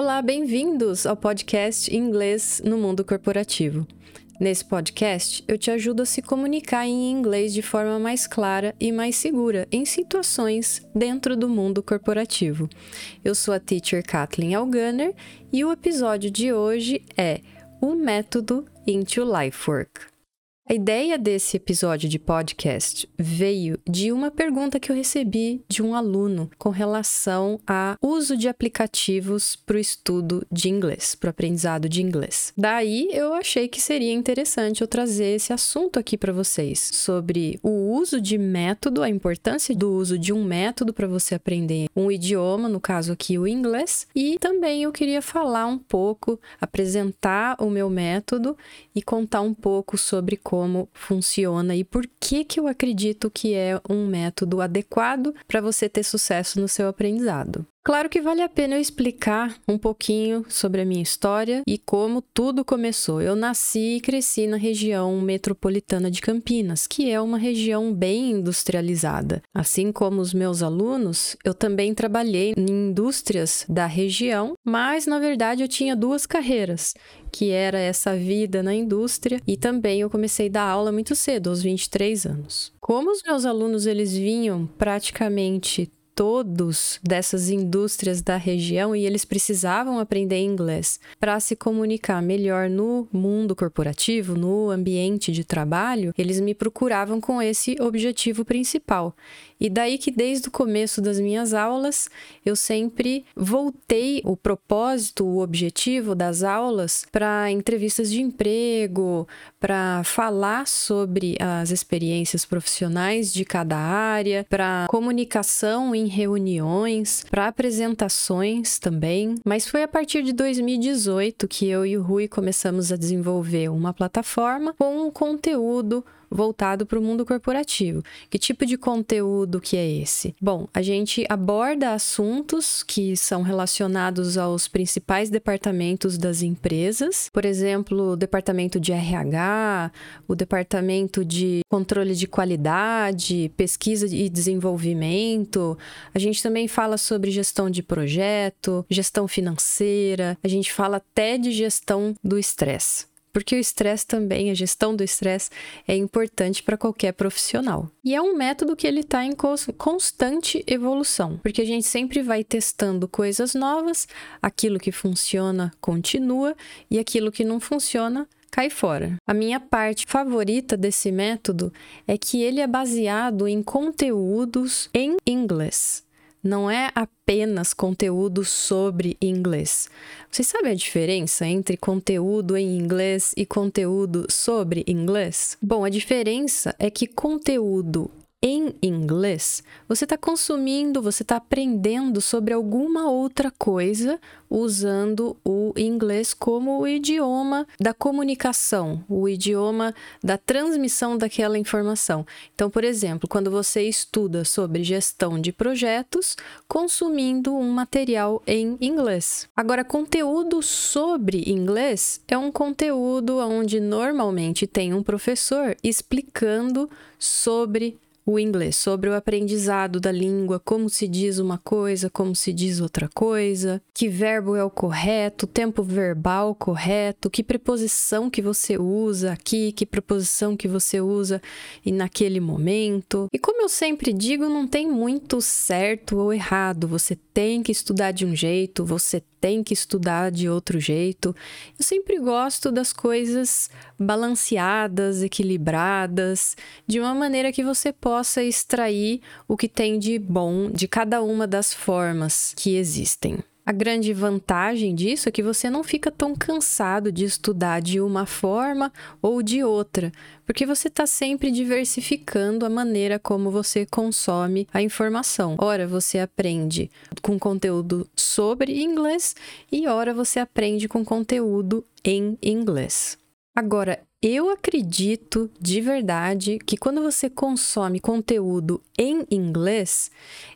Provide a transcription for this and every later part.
Olá, bem-vindos ao podcast Inglês no Mundo Corporativo. Nesse podcast, eu te ajudo a se comunicar em inglês de forma mais clara e mais segura em situações dentro do mundo corporativo. Eu sou a teacher Kathleen Algunner e o episódio de hoje é O Método Into Life Work. A ideia desse episódio de podcast veio de uma pergunta que eu recebi de um aluno com relação a uso de aplicativos para o estudo de inglês, para o aprendizado de inglês. Daí eu achei que seria interessante eu trazer esse assunto aqui para vocês sobre o uso de método, a importância do uso de um método para você aprender um idioma, no caso aqui o inglês, e também eu queria falar um pouco, apresentar o meu método e contar um pouco sobre como como funciona e por que que eu acredito que é um método adequado para você ter sucesso no seu aprendizado. Claro que vale a pena eu explicar um pouquinho sobre a minha história e como tudo começou. Eu nasci e cresci na região metropolitana de Campinas, que é uma região bem industrializada. Assim como os meus alunos, eu também trabalhei em indústrias da região, mas na verdade eu tinha duas carreiras, que era essa vida na indústria e também eu comecei a dar aula muito cedo, aos 23 anos. Como os meus alunos eles vinham praticamente todos dessas indústrias da região e eles precisavam aprender inglês para se comunicar melhor no mundo corporativo, no ambiente de trabalho, eles me procuravam com esse objetivo principal. E daí que desde o começo das minhas aulas, eu sempre voltei o propósito, o objetivo das aulas para entrevistas de emprego, para falar sobre as experiências profissionais de cada área, para comunicação em reuniões, para apresentações também. Mas foi a partir de 2018 que eu e o Rui começamos a desenvolver uma plataforma com um conteúdo voltado para o mundo corporativo. Que tipo de conteúdo que é esse? Bom, a gente aborda assuntos que são relacionados aos principais departamentos das empresas, por exemplo, o departamento de RH, o departamento de controle de qualidade, pesquisa e desenvolvimento. A gente também fala sobre gestão de projeto, gestão financeira, a gente fala até de gestão do estresse porque o estresse também, a gestão do estresse é importante para qualquer profissional. E é um método que ele está em constante evolução, porque a gente sempre vai testando coisas novas, aquilo que funciona continua e aquilo que não funciona cai fora. A minha parte favorita desse método é que ele é baseado em conteúdos em inglês não é apenas conteúdo sobre inglês. Você sabe a diferença entre conteúdo em inglês e conteúdo sobre inglês? Bom, a diferença é que conteúdo em inglês, você está consumindo, você está aprendendo sobre alguma outra coisa usando o inglês como o idioma da comunicação, o idioma da transmissão daquela informação. Então, por exemplo, quando você estuda sobre gestão de projetos, consumindo um material em inglês. Agora, conteúdo sobre inglês é um conteúdo onde normalmente tem um professor explicando sobre o inglês, sobre o aprendizado da língua, como se diz uma coisa, como se diz outra coisa, que verbo é o correto, tempo verbal correto, que preposição que você usa aqui, que preposição que você usa e naquele momento. E como eu sempre digo, não tem muito certo ou errado, você tem que estudar de um jeito, você tem que estudar de outro jeito. Eu sempre gosto das coisas balanceadas, equilibradas, de uma maneira que você possa extrair o que tem de bom de cada uma das formas que existem. A grande vantagem disso é que você não fica tão cansado de estudar de uma forma ou de outra, porque você está sempre diversificando a maneira como você consome a informação. Ora, você aprende com conteúdo sobre inglês e ora você aprende com conteúdo em inglês. Agora, eu acredito de verdade que quando você consome conteúdo em inglês,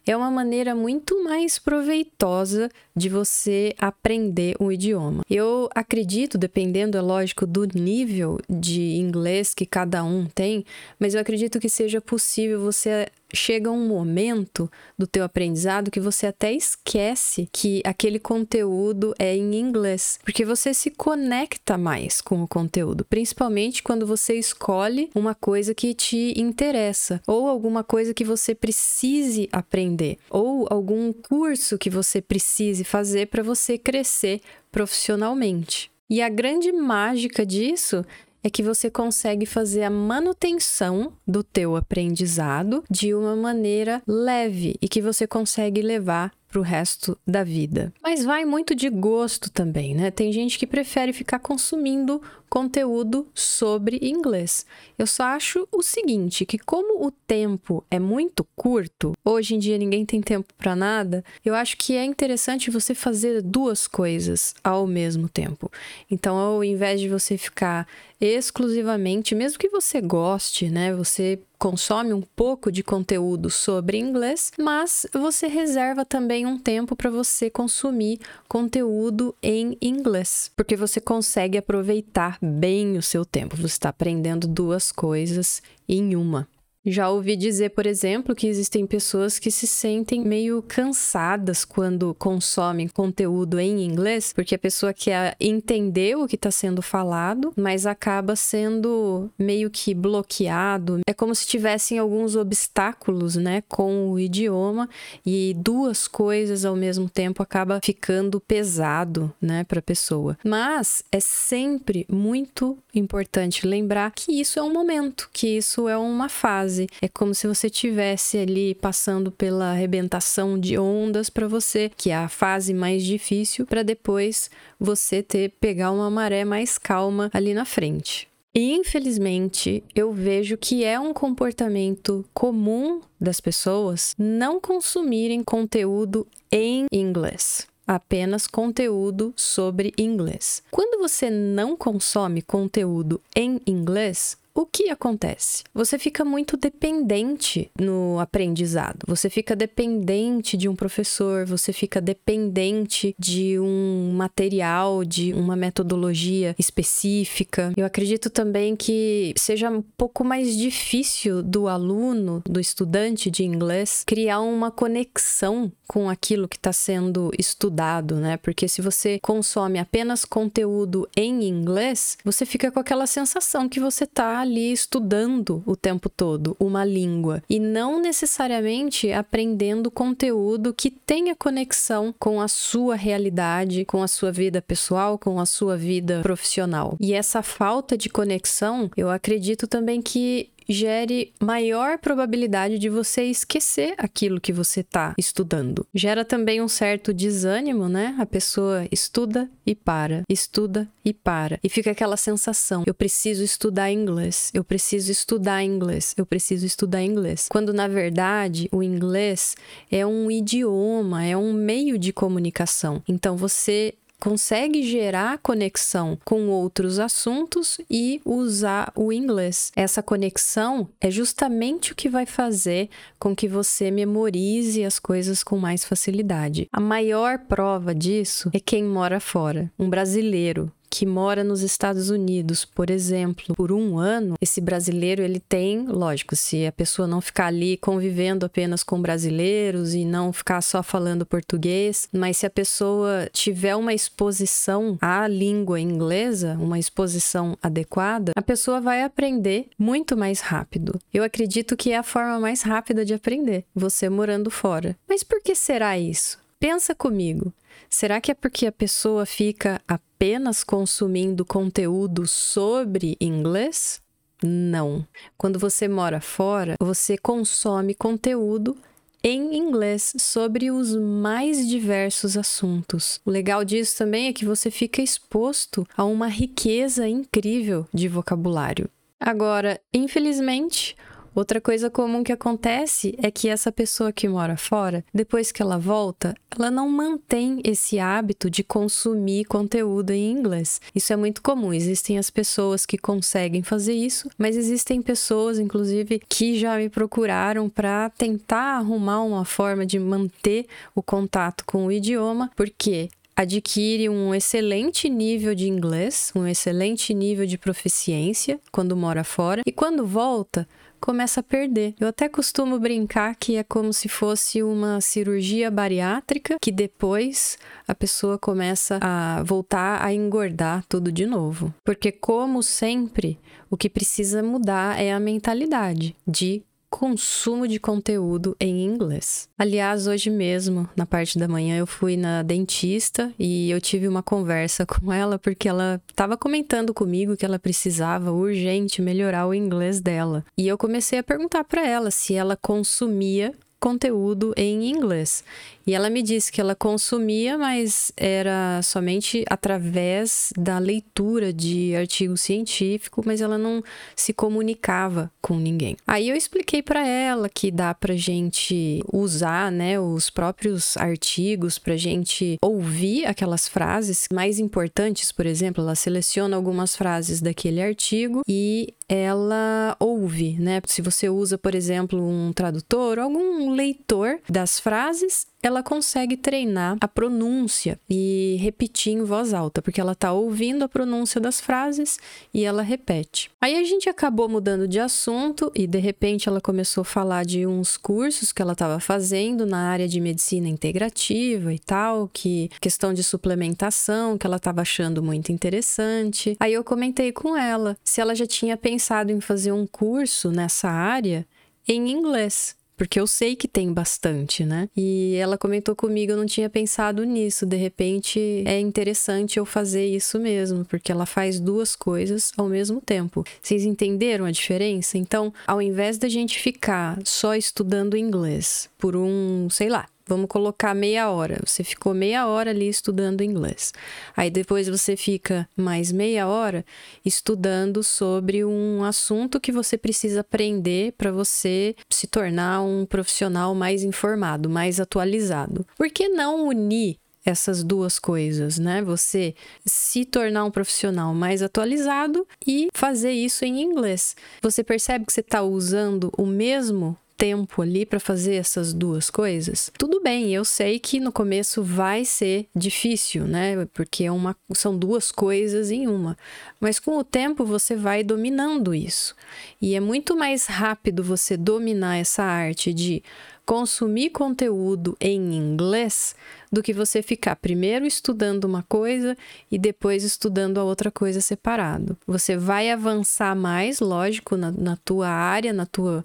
é uma maneira muito mais proveitosa de você aprender um idioma. Eu acredito, dependendo, é lógico, do nível de inglês que cada um tem, mas eu acredito que seja possível você chega um momento do teu aprendizado que você até esquece que aquele conteúdo é em inglês, porque você se conecta mais com o conteúdo, principalmente quando você escolhe uma coisa que te interessa ou alguma coisa que você precise aprender ou algum curso que você precise fazer para você crescer profissionalmente. E a grande mágica disso é que você consegue fazer a manutenção do teu aprendizado de uma maneira leve e que você consegue levar para o resto da vida. Mas vai muito de gosto também, né? Tem gente que prefere ficar consumindo conteúdo sobre inglês. Eu só acho o seguinte, que como o tempo é muito curto, hoje em dia ninguém tem tempo para nada, eu acho que é interessante você fazer duas coisas ao mesmo tempo. Então, ao invés de você ficar exclusivamente, mesmo que você goste, né, você consome um pouco de conteúdo sobre inglês, mas você reserva também um tempo para você consumir conteúdo em inglês, porque você consegue aproveitar bem o seu tempo. Você está aprendendo duas coisas em uma. Já ouvi dizer, por exemplo, que existem pessoas que se sentem meio cansadas quando consomem conteúdo em inglês, porque a pessoa quer entender o que está sendo falado, mas acaba sendo meio que bloqueado. É como se tivessem alguns obstáculos, né, com o idioma e duas coisas ao mesmo tempo acaba ficando pesado, né, para a pessoa. Mas é sempre muito importante lembrar que isso é um momento, que isso é uma fase fase. É como se você tivesse ali passando pela arrebentação de ondas para você, que é a fase mais difícil, para depois você ter pegar uma maré mais calma ali na frente. E infelizmente, eu vejo que é um comportamento comum das pessoas não consumirem conteúdo em inglês apenas conteúdo sobre inglês. Quando você não consome conteúdo em inglês, o que acontece? Você fica muito dependente no aprendizado. Você fica dependente de um professor, você fica dependente de um material, de uma metodologia específica. Eu acredito também que seja um pouco mais difícil do aluno, do estudante de inglês, criar uma conexão com aquilo que está sendo estudado, né? Porque se você consome apenas conteúdo em inglês, você fica com aquela sensação que você está ali estudando o tempo todo uma língua e não necessariamente aprendendo conteúdo que tenha conexão com a sua realidade, com a sua vida pessoal, com a sua vida profissional. E essa falta de conexão, eu acredito também que gere maior probabilidade de você esquecer aquilo que você está estudando. Gera também um certo desânimo, né? A pessoa estuda e para, estuda e para. E fica aquela sensação: eu preciso estudar inglês, eu preciso estudar inglês, eu preciso estudar inglês. Quando na verdade o inglês é um idioma, é um meio de comunicação. Então você consegue gerar conexão com outros assuntos e usar o inglês. Essa conexão é justamente o que vai fazer com que você memorize as coisas com mais facilidade. A maior prova disso é quem mora fora. Um brasileiro que mora nos Estados Unidos, por exemplo, por um ano, esse brasileiro ele tem, lógico, se a pessoa não ficar ali convivendo apenas com brasileiros e não ficar só falando português, mas se a pessoa tiver uma exposição à língua inglesa, uma exposição adequada, a pessoa vai aprender muito mais rápido. Eu acredito que é a forma mais rápida de aprender, você morando fora. Mas por que será isso? Pensa comigo. Será que é porque a pessoa fica apenas consumindo conteúdo sobre inglês? Não. Quando você mora fora, você consome conteúdo em inglês sobre os mais diversos assuntos. O legal disso também é que você fica exposto a uma riqueza incrível de vocabulário. Agora, infelizmente, Outra coisa comum que acontece é que essa pessoa que mora fora, depois que ela volta, ela não mantém esse hábito de consumir conteúdo em inglês. Isso é muito comum. Existem as pessoas que conseguem fazer isso, mas existem pessoas, inclusive, que já me procuraram para tentar arrumar uma forma de manter o contato com o idioma, porque adquire um excelente nível de inglês, um excelente nível de proficiência quando mora fora e quando volta começa a perder. Eu até costumo brincar que é como se fosse uma cirurgia bariátrica que depois a pessoa começa a voltar a engordar tudo de novo. Porque como sempre, o que precisa mudar é a mentalidade de consumo de conteúdo em inglês. Aliás, hoje mesmo, na parte da manhã, eu fui na dentista e eu tive uma conversa com ela porque ela estava comentando comigo que ela precisava urgente melhorar o inglês dela. E eu comecei a perguntar para ela se ela consumia conteúdo em inglês. E ela me disse que ela consumia, mas era somente através da leitura de artigo científico, mas ela não se comunicava com ninguém. Aí eu expliquei para ela que dá pra gente usar, né, os próprios artigos pra gente ouvir aquelas frases mais importantes, por exemplo, ela seleciona algumas frases daquele artigo e ela ouve, né? Se você usa, por exemplo, um tradutor, algum leitor das frases, ela consegue treinar a pronúncia e repetir em voz alta, porque ela está ouvindo a pronúncia das frases e ela repete. Aí a gente acabou mudando de assunto e de repente ela começou a falar de uns cursos que ela estava fazendo na área de medicina integrativa e tal, que questão de suplementação, que ela estava achando muito interessante. Aí eu comentei com ela se ela já tinha pensado em fazer um curso nessa área em inglês porque eu sei que tem bastante, né? E ela comentou comigo, eu não tinha pensado nisso, de repente é interessante eu fazer isso mesmo, porque ela faz duas coisas ao mesmo tempo. Vocês entenderam a diferença? Então, ao invés da gente ficar só estudando inglês por um, sei lá, Vamos colocar meia hora. Você ficou meia hora ali estudando inglês. Aí depois você fica mais meia hora estudando sobre um assunto que você precisa aprender para você se tornar um profissional mais informado, mais atualizado. Por que não unir essas duas coisas, né? Você se tornar um profissional mais atualizado e fazer isso em inglês. Você percebe que você está usando o mesmo tempo ali para fazer essas duas coisas, tudo bem, eu sei que no começo vai ser difícil, né? Porque é uma, são duas coisas em uma. Mas com o tempo você vai dominando isso. E é muito mais rápido você dominar essa arte de consumir conteúdo em inglês do que você ficar primeiro estudando uma coisa e depois estudando a outra coisa separado. Você vai avançar mais, lógico, na, na tua área, na tua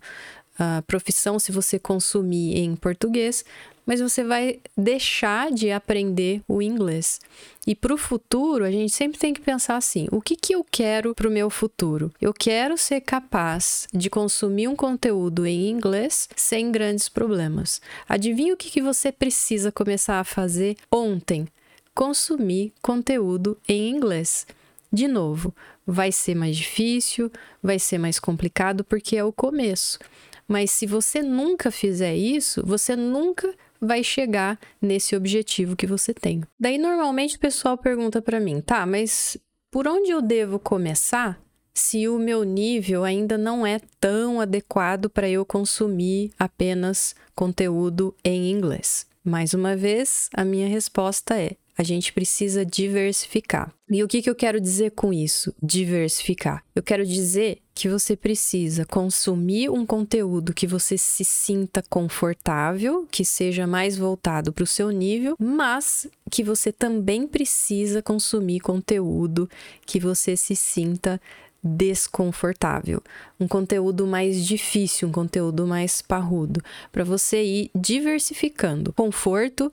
a profissão se você consumir em português, mas você vai deixar de aprender o inglês. E para o futuro, a gente sempre tem que pensar assim: o que, que eu quero para o meu futuro? Eu quero ser capaz de consumir um conteúdo em inglês sem grandes problemas. Adivinha o que, que você precisa começar a fazer ontem? Consumir conteúdo em inglês. De novo, vai ser mais difícil, vai ser mais complicado porque é o começo. Mas se você nunca fizer isso, você nunca vai chegar nesse objetivo que você tem. Daí normalmente o pessoal pergunta para mim, tá, mas por onde eu devo começar se o meu nível ainda não é tão adequado para eu consumir apenas conteúdo em inglês? Mais uma vez, a minha resposta é: a gente precisa diversificar. E o que, que eu quero dizer com isso? Diversificar. Eu quero dizer que você precisa consumir um conteúdo que você se sinta confortável, que seja mais voltado para o seu nível, mas que você também precisa consumir conteúdo que você se sinta desconfortável, um conteúdo mais difícil, um conteúdo mais parrudo, para você ir diversificando conforto,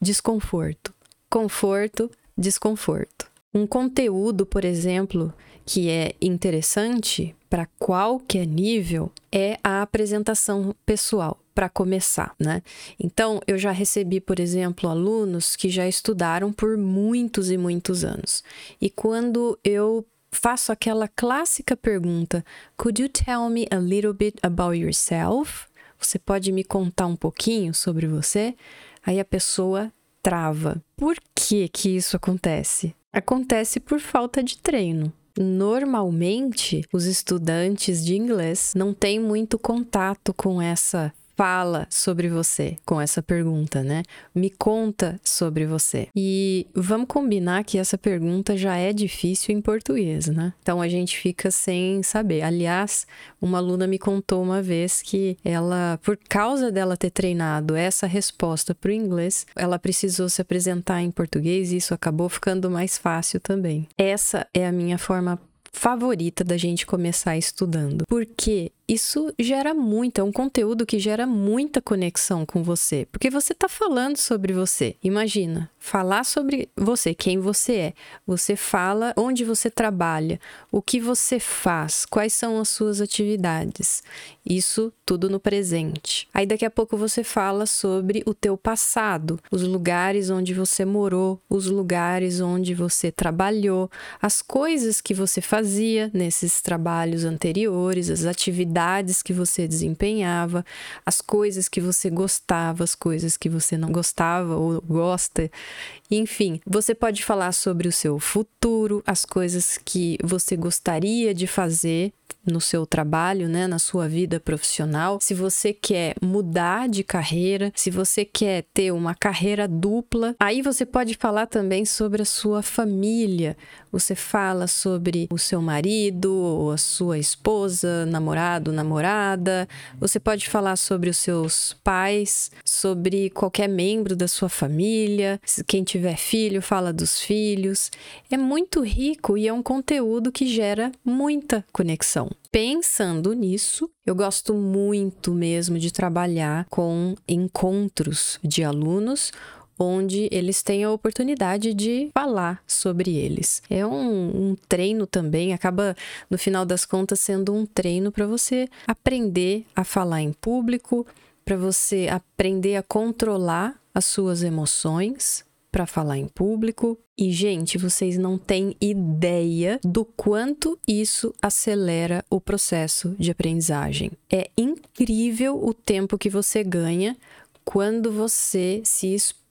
desconforto, conforto, desconforto. Um conteúdo, por exemplo, que é interessante para qualquer nível é a apresentação pessoal, para começar, né? Então, eu já recebi, por exemplo, alunos que já estudaram por muitos e muitos anos. E quando eu faço aquela clássica pergunta: Could you tell me a little bit about yourself? Você pode me contar um pouquinho sobre você? Aí a pessoa trava. Por que que isso acontece? Acontece por falta de treino. Normalmente, os estudantes de inglês não têm muito contato com essa fala sobre você com essa pergunta, né? Me conta sobre você. E vamos combinar que essa pergunta já é difícil em português, né? Então a gente fica sem saber. Aliás, uma aluna me contou uma vez que ela, por causa dela ter treinado essa resposta para o inglês, ela precisou se apresentar em português e isso acabou ficando mais fácil também. Essa é a minha forma favorita da gente começar estudando. Porque isso gera muito, é um conteúdo que gera muita conexão com você, porque você está falando sobre você. Imagina, falar sobre você, quem você é. Você fala onde você trabalha, o que você faz, quais são as suas atividades. Isso tudo no presente. Aí daqui a pouco você fala sobre o teu passado, os lugares onde você morou, os lugares onde você trabalhou, as coisas que você fazia nesses trabalhos anteriores, as atividades atividades que você desempenhava, as coisas que você gostava, as coisas que você não gostava ou gosta. Enfim, você pode falar sobre o seu futuro, as coisas que você gostaria de fazer no seu trabalho, né, na sua vida profissional, se você quer mudar de carreira, se você quer ter uma carreira dupla, aí você pode falar também sobre a sua família. Você fala sobre o seu marido ou a sua esposa, namorado, namorada. Você pode falar sobre os seus pais, sobre qualquer membro da sua família. Quem tiver filho, fala dos filhos. É muito rico e é um conteúdo que gera muita conexão. Pensando nisso, eu gosto muito mesmo de trabalhar com encontros de alunos onde eles têm a oportunidade de falar sobre eles. É um, um, treino também, acaba no final das contas sendo um treino para você aprender a falar em público, para você aprender a controlar as suas emoções, para falar em público. E, gente, vocês não têm ideia do quanto isso acelera o processo de aprendizagem. É incrível o tempo que você ganha quando você se expõe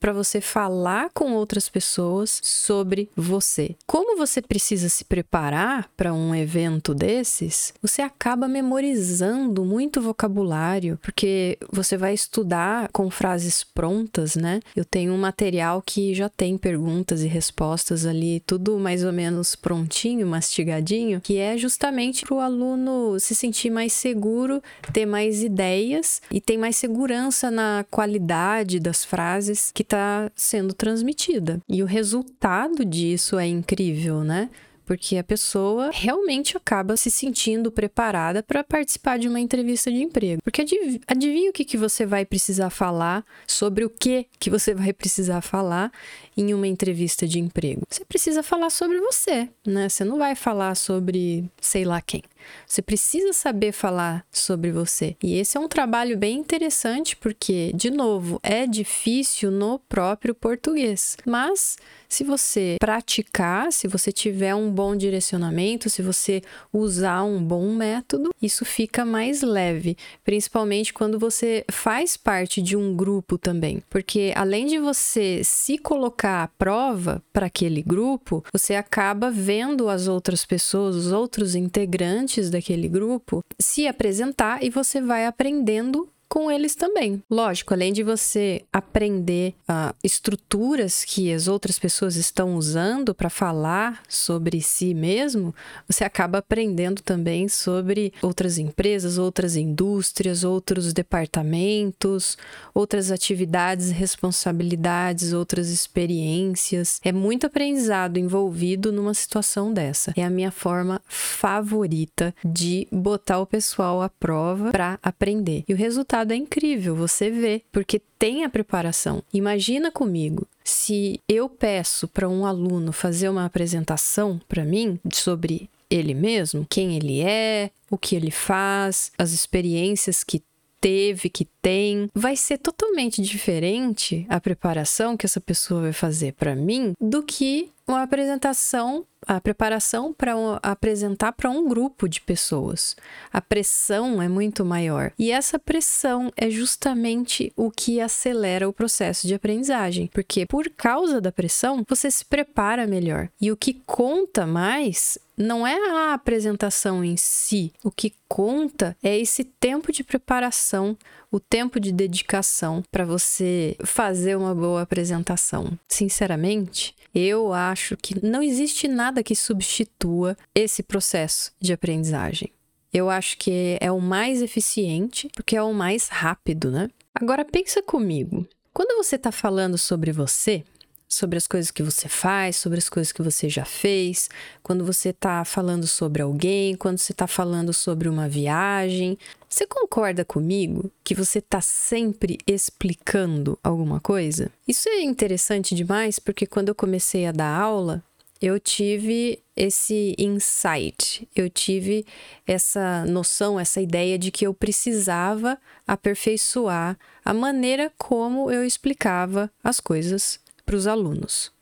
para você falar com outras pessoas sobre você. Como você precisa se preparar para um evento desses, você acaba memorizando muito vocabulário, porque você vai estudar com frases prontas, né? Eu tenho um material que já tem perguntas e respostas ali, tudo mais ou menos prontinho, mastigadinho, que é justamente para o aluno se sentir mais seguro, ter mais ideias e ter mais segurança na qualidade das frases que está sendo transmitida. E o resultado disso é incrível, né? porque a pessoa realmente acaba se sentindo preparada para participar de uma entrevista de emprego. Porque adiv adivinha o que, que você vai precisar falar, sobre o que, que você vai precisar falar em uma entrevista de emprego. Você precisa falar sobre você, né? Você não vai falar sobre sei lá quem. Você precisa saber falar sobre você. E esse é um trabalho bem interessante porque, de novo, é difícil no próprio português. Mas se você praticar, se você tiver um bom direcionamento, se você usar um bom método, isso fica mais leve, principalmente quando você faz parte de um grupo também. Porque além de você se colocar à prova para aquele grupo, você acaba vendo as outras pessoas, os outros integrantes daquele grupo se apresentar e você vai aprendendo com eles também. Lógico, além de você aprender uh, estruturas que as outras pessoas estão usando para falar sobre si mesmo, você acaba aprendendo também sobre outras empresas, outras indústrias, outros departamentos, outras atividades, responsabilidades, outras experiências. É muito aprendizado envolvido numa situação dessa. É a minha forma favorita de botar o pessoal à prova para aprender. E o resultado resultado é incrível, você vê, porque tem a preparação. Imagina comigo, se eu peço para um aluno fazer uma apresentação para mim sobre ele mesmo, quem ele é, o que ele faz, as experiências que teve, que tem, vai ser totalmente diferente a preparação que essa pessoa vai fazer para mim do que uma apresentação, a preparação para um, apresentar para um grupo de pessoas. A pressão é muito maior. E essa pressão é justamente o que acelera o processo de aprendizagem, porque por causa da pressão, você se prepara melhor. E o que conta mais não é a apresentação em si. O que conta é esse tempo de preparação, o tempo de dedicação para você fazer uma boa apresentação. Sinceramente, eu acho que não existe nada que substitua esse processo de aprendizagem. Eu acho que é o mais eficiente porque é o mais rápido, né? Agora pensa comigo. Quando você está falando sobre você, sobre as coisas que você faz, sobre as coisas que você já fez, quando você está falando sobre alguém, quando você está falando sobre uma viagem. Você concorda comigo que você está sempre explicando alguma coisa? Isso é interessante demais porque quando eu comecei a dar aula, eu tive esse insight, eu tive essa noção, essa ideia de que eu precisava aperfeiçoar a maneira como eu explicava as coisas para os alunos.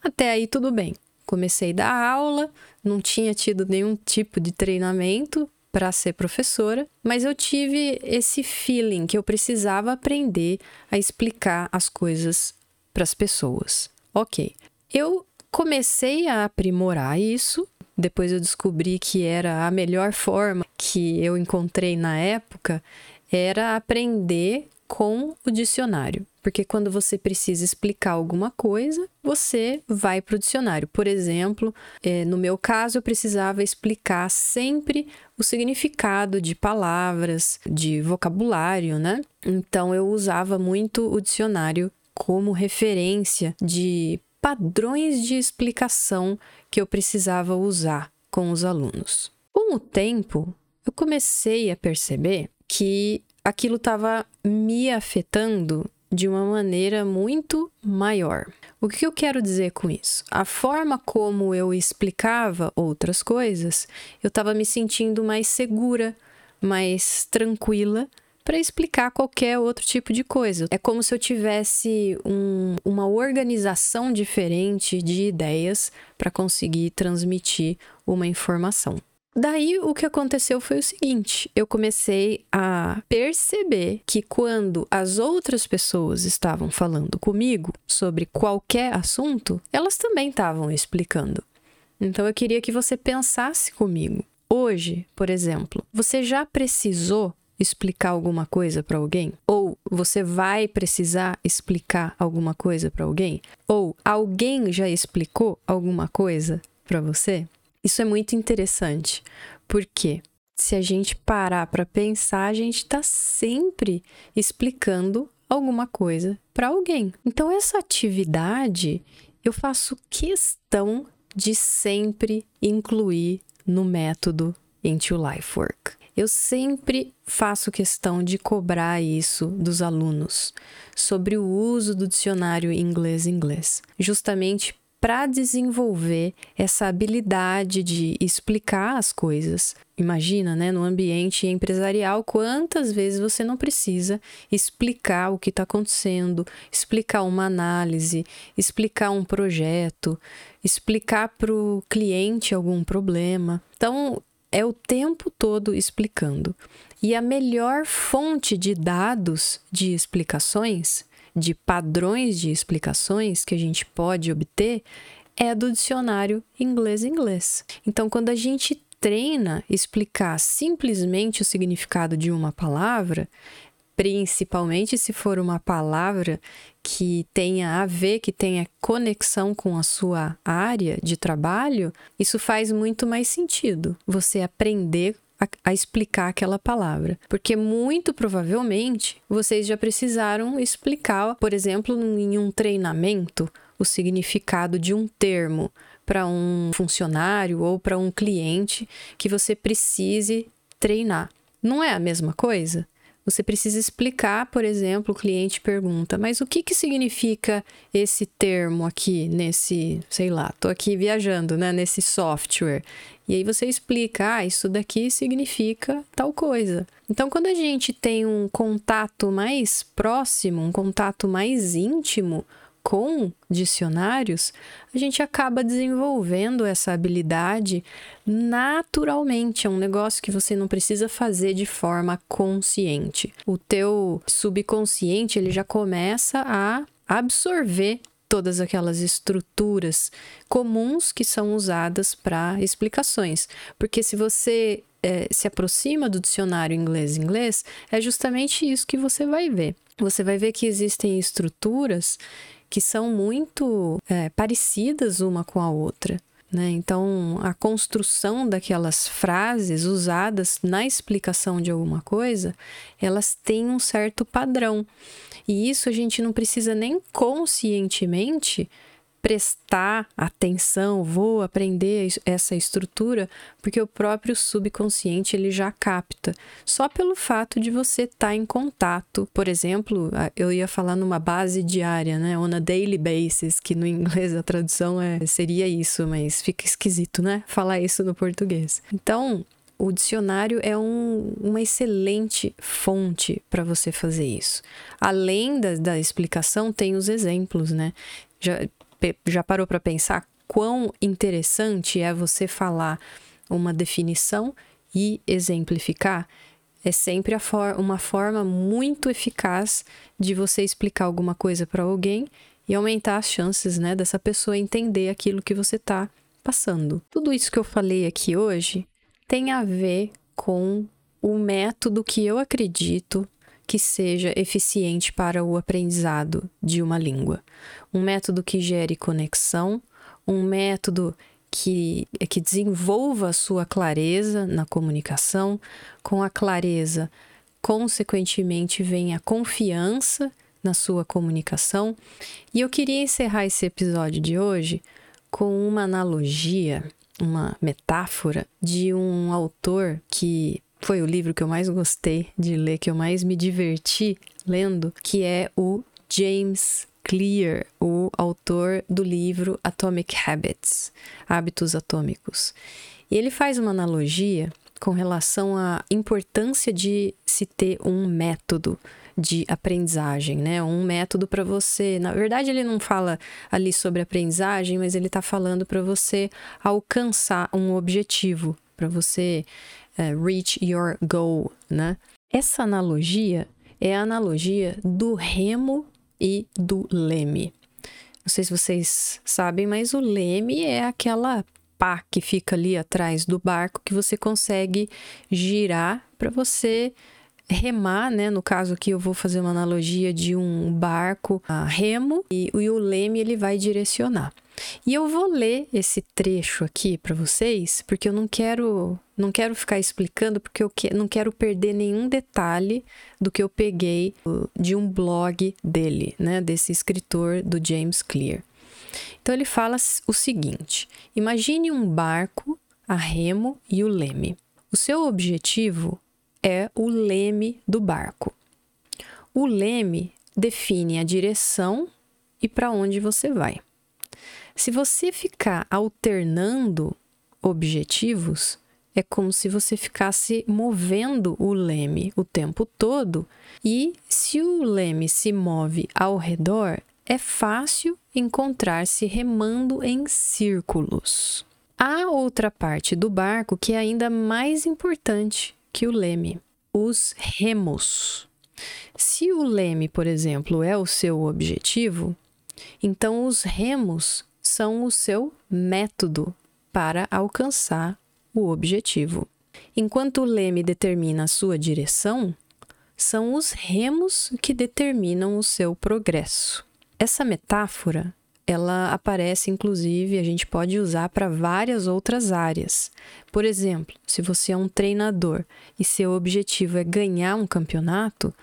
Até aí tudo bem. Comecei a dar aula, não tinha tido nenhum tipo de treinamento para ser professora, mas eu tive esse feeling que eu precisava aprender a explicar as coisas para as pessoas. Ok, eu comecei a aprimorar isso. Depois eu descobri que era a melhor forma que eu encontrei na época era aprender com o dicionário. Porque quando você precisa explicar alguma coisa, você vai para o dicionário. Por exemplo, é, no meu caso, eu precisava explicar sempre o significado de palavras, de vocabulário, né? Então eu usava muito o dicionário como referência de padrões de explicação que eu precisava usar com os alunos. Com o tempo, eu comecei a perceber que aquilo estava me afetando de uma maneira muito maior. O que eu quero dizer com isso? A forma como eu explicava outras coisas, eu estava me sentindo mais segura, mais tranquila para explicar qualquer outro tipo de coisa. É como se eu tivesse um, uma organização diferente de ideias para conseguir transmitir uma informação. Daí o que aconteceu foi o seguinte: eu comecei a perceber que quando as outras pessoas estavam falando comigo sobre qualquer assunto, elas também estavam explicando. Então eu queria que você pensasse comigo. Hoje, por exemplo, você já precisou explicar alguma coisa para alguém? Ou você vai precisar explicar alguma coisa para alguém? Ou alguém já explicou alguma coisa para você? Isso é muito interessante, porque se a gente parar para pensar, a gente está sempre explicando alguma coisa para alguém. Então, essa atividade eu faço questão de sempre incluir no método Into Life Work. Eu sempre faço questão de cobrar isso dos alunos sobre o uso do dicionário inglês-inglês, justamente para desenvolver essa habilidade de explicar as coisas. Imagina, né, no ambiente empresarial, quantas vezes você não precisa explicar o que está acontecendo, explicar uma análise, explicar um projeto, explicar para o cliente algum problema. Então, é o tempo todo explicando. E a melhor fonte de dados de explicações de padrões de explicações que a gente pode obter é do dicionário inglês-inglês. Então, quando a gente treina explicar simplesmente o significado de uma palavra, principalmente se for uma palavra que tenha a ver, que tenha conexão com a sua área de trabalho, isso faz muito mais sentido. Você aprender a, a explicar aquela palavra. Porque muito provavelmente vocês já precisaram explicar, por exemplo, em um treinamento, o significado de um termo para um funcionário ou para um cliente que você precise treinar. Não é a mesma coisa? Você precisa explicar, por exemplo, o cliente pergunta: "Mas o que que significa esse termo aqui nesse, sei lá, tô aqui viajando, né, nesse software?" E aí você explica: "Ah, isso daqui significa tal coisa". Então, quando a gente tem um contato mais próximo, um contato mais íntimo com dicionários, a gente acaba desenvolvendo essa habilidade naturalmente. É um negócio que você não precisa fazer de forma consciente. O teu subconsciente ele já começa a absorver todas aquelas estruturas comuns que são usadas para explicações. Porque se você é, se aproxima do dicionário inglês-inglês, é justamente isso que você vai ver. Você vai ver que existem estruturas que são muito é, parecidas uma com a outra. Né? Então, a construção daquelas frases usadas na explicação de alguma coisa, elas têm um certo padrão. E isso a gente não precisa nem conscientemente prestar atenção, vou aprender essa estrutura, porque o próprio subconsciente ele já capta. Só pelo fato de você estar tá em contato, por exemplo, eu ia falar numa base diária, né, on a daily basis, que no inglês a tradução é seria isso, mas fica esquisito, né, falar isso no português. Então, o dicionário é um, uma excelente fonte para você fazer isso. Além da, da explicação, tem os exemplos, né? Já, já parou para pensar quão interessante é você falar uma definição e exemplificar? É sempre for uma forma muito eficaz de você explicar alguma coisa para alguém e aumentar as chances né, dessa pessoa entender aquilo que você está passando. Tudo isso que eu falei aqui hoje tem a ver com o método que eu acredito que seja eficiente para o aprendizado de uma língua. Um método que gere conexão, um método que, que desenvolva a sua clareza na comunicação, com a clareza, consequentemente, vem a confiança na sua comunicação. E eu queria encerrar esse episódio de hoje com uma analogia, uma metáfora de um autor que foi o livro que eu mais gostei de ler, que eu mais me diverti lendo, que é o James Clear, o autor do livro Atomic Habits, Hábitos Atômicos. E ele faz uma analogia com relação à importância de se ter um método de aprendizagem, né? Um método para você. Na verdade, ele não fala ali sobre aprendizagem, mas ele está falando para você alcançar um objetivo, para você uh, reach your goal, né? Essa analogia é a analogia do remo e do leme. Não sei se vocês sabem, mas o leme é aquela pá que fica ali atrás do barco que você consegue girar para você remar, né? No caso aqui eu vou fazer uma analogia de um barco a remo e, e o leme ele vai direcionar. E eu vou ler esse trecho aqui para vocês, porque eu não quero não quero ficar explicando, porque eu que, não quero perder nenhum detalhe do que eu peguei de um blog dele, né, desse escritor do James Clear. Então ele fala o seguinte: imagine um barco a remo e o leme. O seu objetivo é o leme do barco. O leme define a direção e para onde você vai. Se você ficar alternando objetivos, é como se você ficasse movendo o leme o tempo todo, e se o leme se move ao redor, é fácil encontrar-se remando em círculos. Há outra parte do barco que é ainda mais importante que o leme: os remos. Se o leme, por exemplo, é o seu objetivo, então os remos são o seu método para alcançar o objetivo. Enquanto o leme determina a sua direção, são os remos que determinam o seu progresso. Essa metáfora, ela aparece inclusive, a gente pode usar para várias outras áreas. Por exemplo, se você é um treinador e seu objetivo é ganhar um campeonato,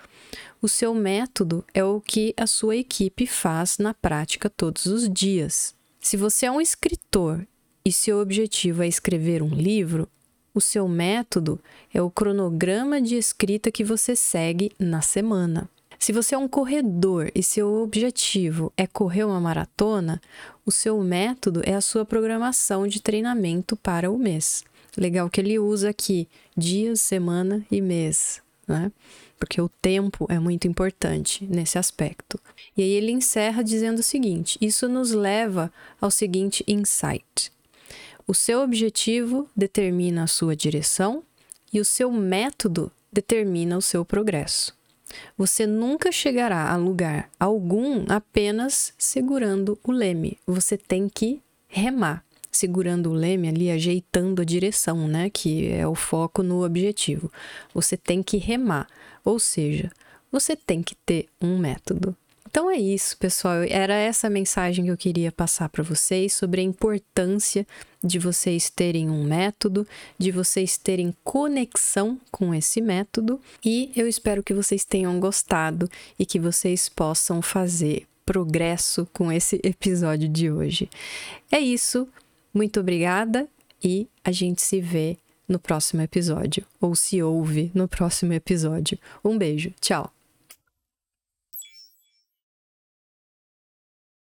o seu método é o que a sua equipe faz na prática todos os dias. Se você é um escritor e seu objetivo é escrever um livro, o seu método é o cronograma de escrita que você segue na semana. Se você é um corredor e seu objetivo é correr uma maratona, o seu método é a sua programação de treinamento para o mês. Legal que ele usa aqui dias, semana e mês. Né? Porque o tempo é muito importante nesse aspecto. E aí ele encerra dizendo o seguinte: isso nos leva ao seguinte insight. O seu objetivo determina a sua direção e o seu método determina o seu progresso. Você nunca chegará a lugar algum apenas segurando o leme. Você tem que remar, segurando o leme ali, ajeitando a direção, né? Que é o foco no objetivo. Você tem que remar, ou seja, você tem que ter um método. Então é isso, pessoal. Era essa mensagem que eu queria passar para vocês sobre a importância de vocês terem um método, de vocês terem conexão com esse método. E eu espero que vocês tenham gostado e que vocês possam fazer progresso com esse episódio de hoje. É isso. Muito obrigada e a gente se vê no próximo episódio, ou se ouve no próximo episódio. Um beijo, tchau!